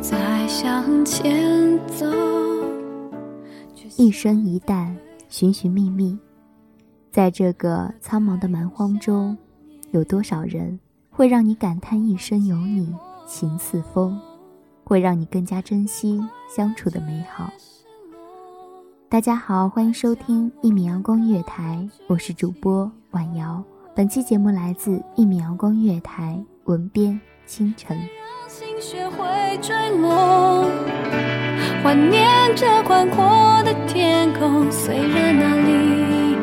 再向前走，一生一淡，寻寻觅觅，在这个苍茫的蛮荒中，有多少人会让你感叹一生有你情似风，会让你更加珍惜相处的美好。大家好，欢迎收听一米阳光月台，我是主播婉瑶。本期节目来自一米阳光月台，文编清晨。学会坠落，怀念着宽阔的天空。虽然那里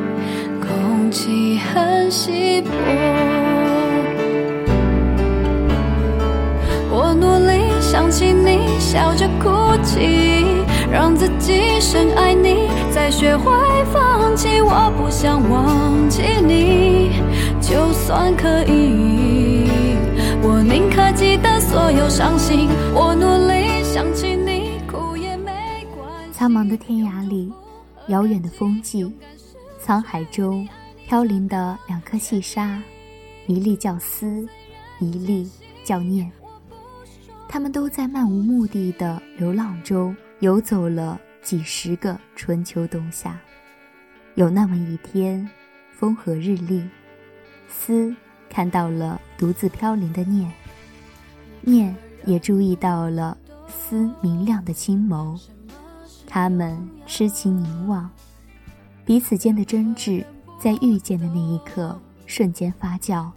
空气很稀薄，我努力想起你，笑着哭泣，让自己深爱你，再学会放弃。我不想忘记你，就算可以。有伤心，我努力想起你，哭也没关。苍茫的天涯里，遥远的风迹，沧海中飘零的两颗细沙，一粒叫思，一粒叫念。他们都在漫无目的的流浪中游走了几十个春秋冬夏。有那么一天，风和日丽，思看到了独自飘零的念，念也注意到了思明亮的青眸。他们痴情凝望，彼此间的真挚在遇见的那一刻瞬间发酵，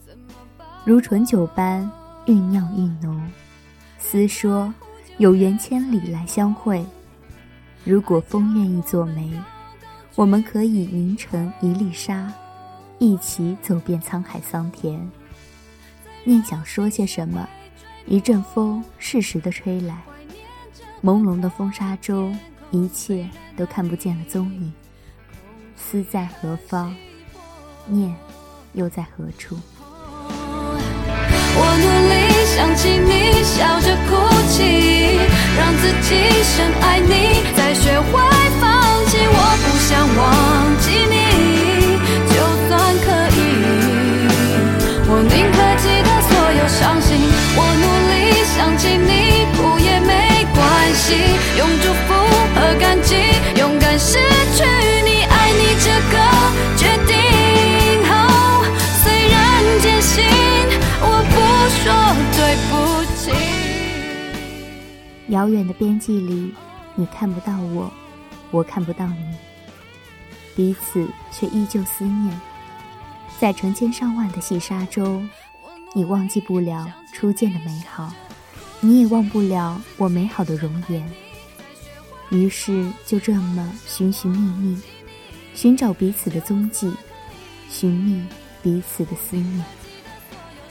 如醇酒般酝酿愈浓。思说：“有缘千里来相会，如果风愿意做媒，我们可以凝成一粒沙，一起走遍沧海桑田。”念想说些什么，一阵风适时的吹来，朦胧的风沙中，一切都看不见了踪影。思在何方？念又在何处？我努力想起你，笑着哭泣，让自己深爱你，再学会放弃。我不想忘遥远的边际里，你看不到我，我看不到你，彼此却依旧思念。在成千上万的细沙中，你忘记不了初见的美好，你也忘不了我美好的容颜。于是就这么寻寻觅觅，寻找彼此的踪迹，寻觅彼此的思念，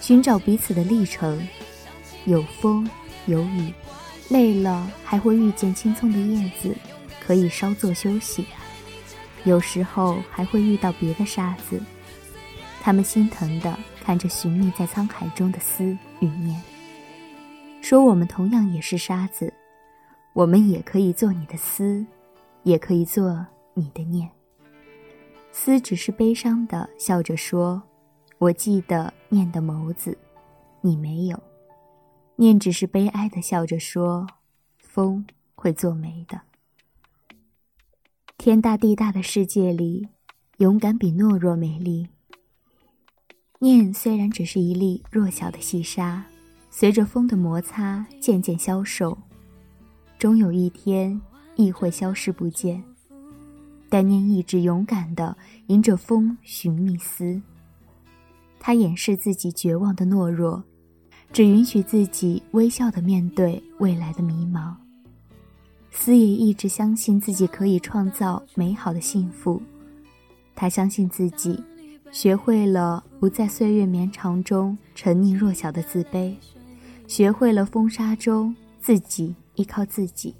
寻找彼此的历程。有风，有雨，累了还会遇见青葱的叶子，可以稍作休息。有时候还会遇到别的沙子，他们心疼的看着寻觅在沧海中的思与念，说我们同样也是沙子，我们也可以做你的思，也可以做你的念。思只是悲伤的笑着说：“我记得念的眸子，你没有。”念只是悲哀的笑着说：“风会做媒的。”天大地大的世界里，勇敢比懦弱美丽。念虽然只是一粒弱小的细沙，随着风的摩擦渐渐消瘦，终有一天亦会消失不见。但念一直勇敢地迎着风寻觅思，他掩饰自己绝望的懦弱，只允许自己微笑的面对未来的迷茫。思也一直相信自己可以创造美好的幸福，他相信自己，学会了不在岁月绵长中沉溺弱小的自卑，学会了风沙中自己依靠自己，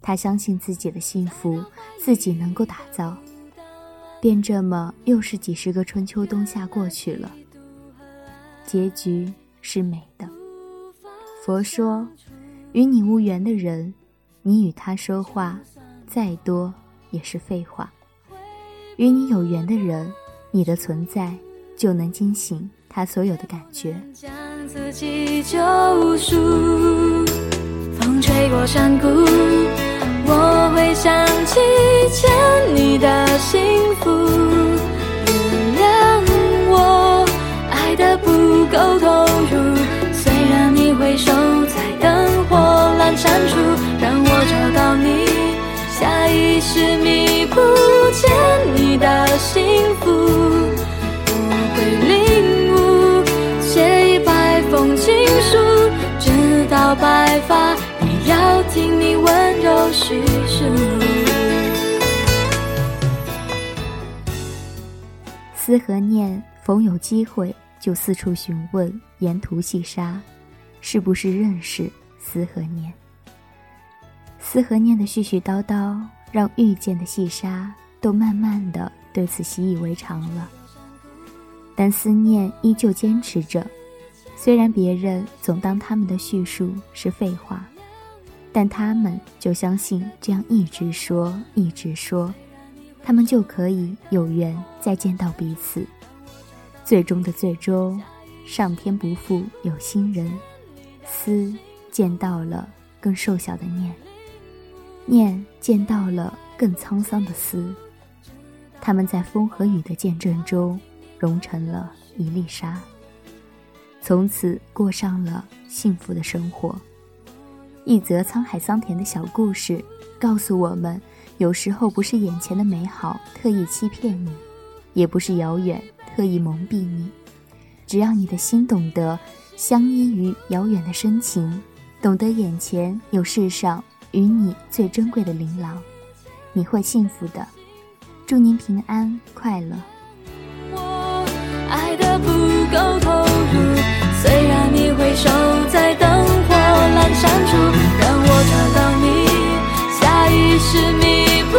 他相信自己的幸福自己能够打造，便这么又是几十个春秋冬夏过去了，结局是美的。佛说，与你无缘的人。你与他说话，再多也是废话。与你有缘的人，你的存在就能惊醒他所有的感觉。风吹过山谷，我会想起欠你的心下意识弥补欠你的幸福。我会领悟，写一百封情书，直到白发也要听你温柔叙述。思和念逢有机会就四处询问沿途细沙，是不是认识思和念？思和念的絮絮叨叨，让遇见的细沙都慢慢的对此习以为常了。但思念依旧坚持着，虽然别人总当他们的叙述是废话，但他们就相信这样一直说，一直说，他们就可以有缘再见到彼此。最终的最终，上天不负有心人，思见到了更瘦小的念。念见到了更沧桑的思，他们在风和雨的见证中融成了一粒沙，从此过上了幸福的生活。一则沧海桑田的小故事，告诉我们：有时候不是眼前的美好特意欺骗你，也不是遥远特意蒙蔽你，只要你的心懂得相依于遥远的深情，懂得眼前有世上。与你最珍贵的琳琅，你会幸福的。祝您平安快乐。我爱的不够投入，虽然你回首在灯火阑珊处，让我找到你，下意识弥补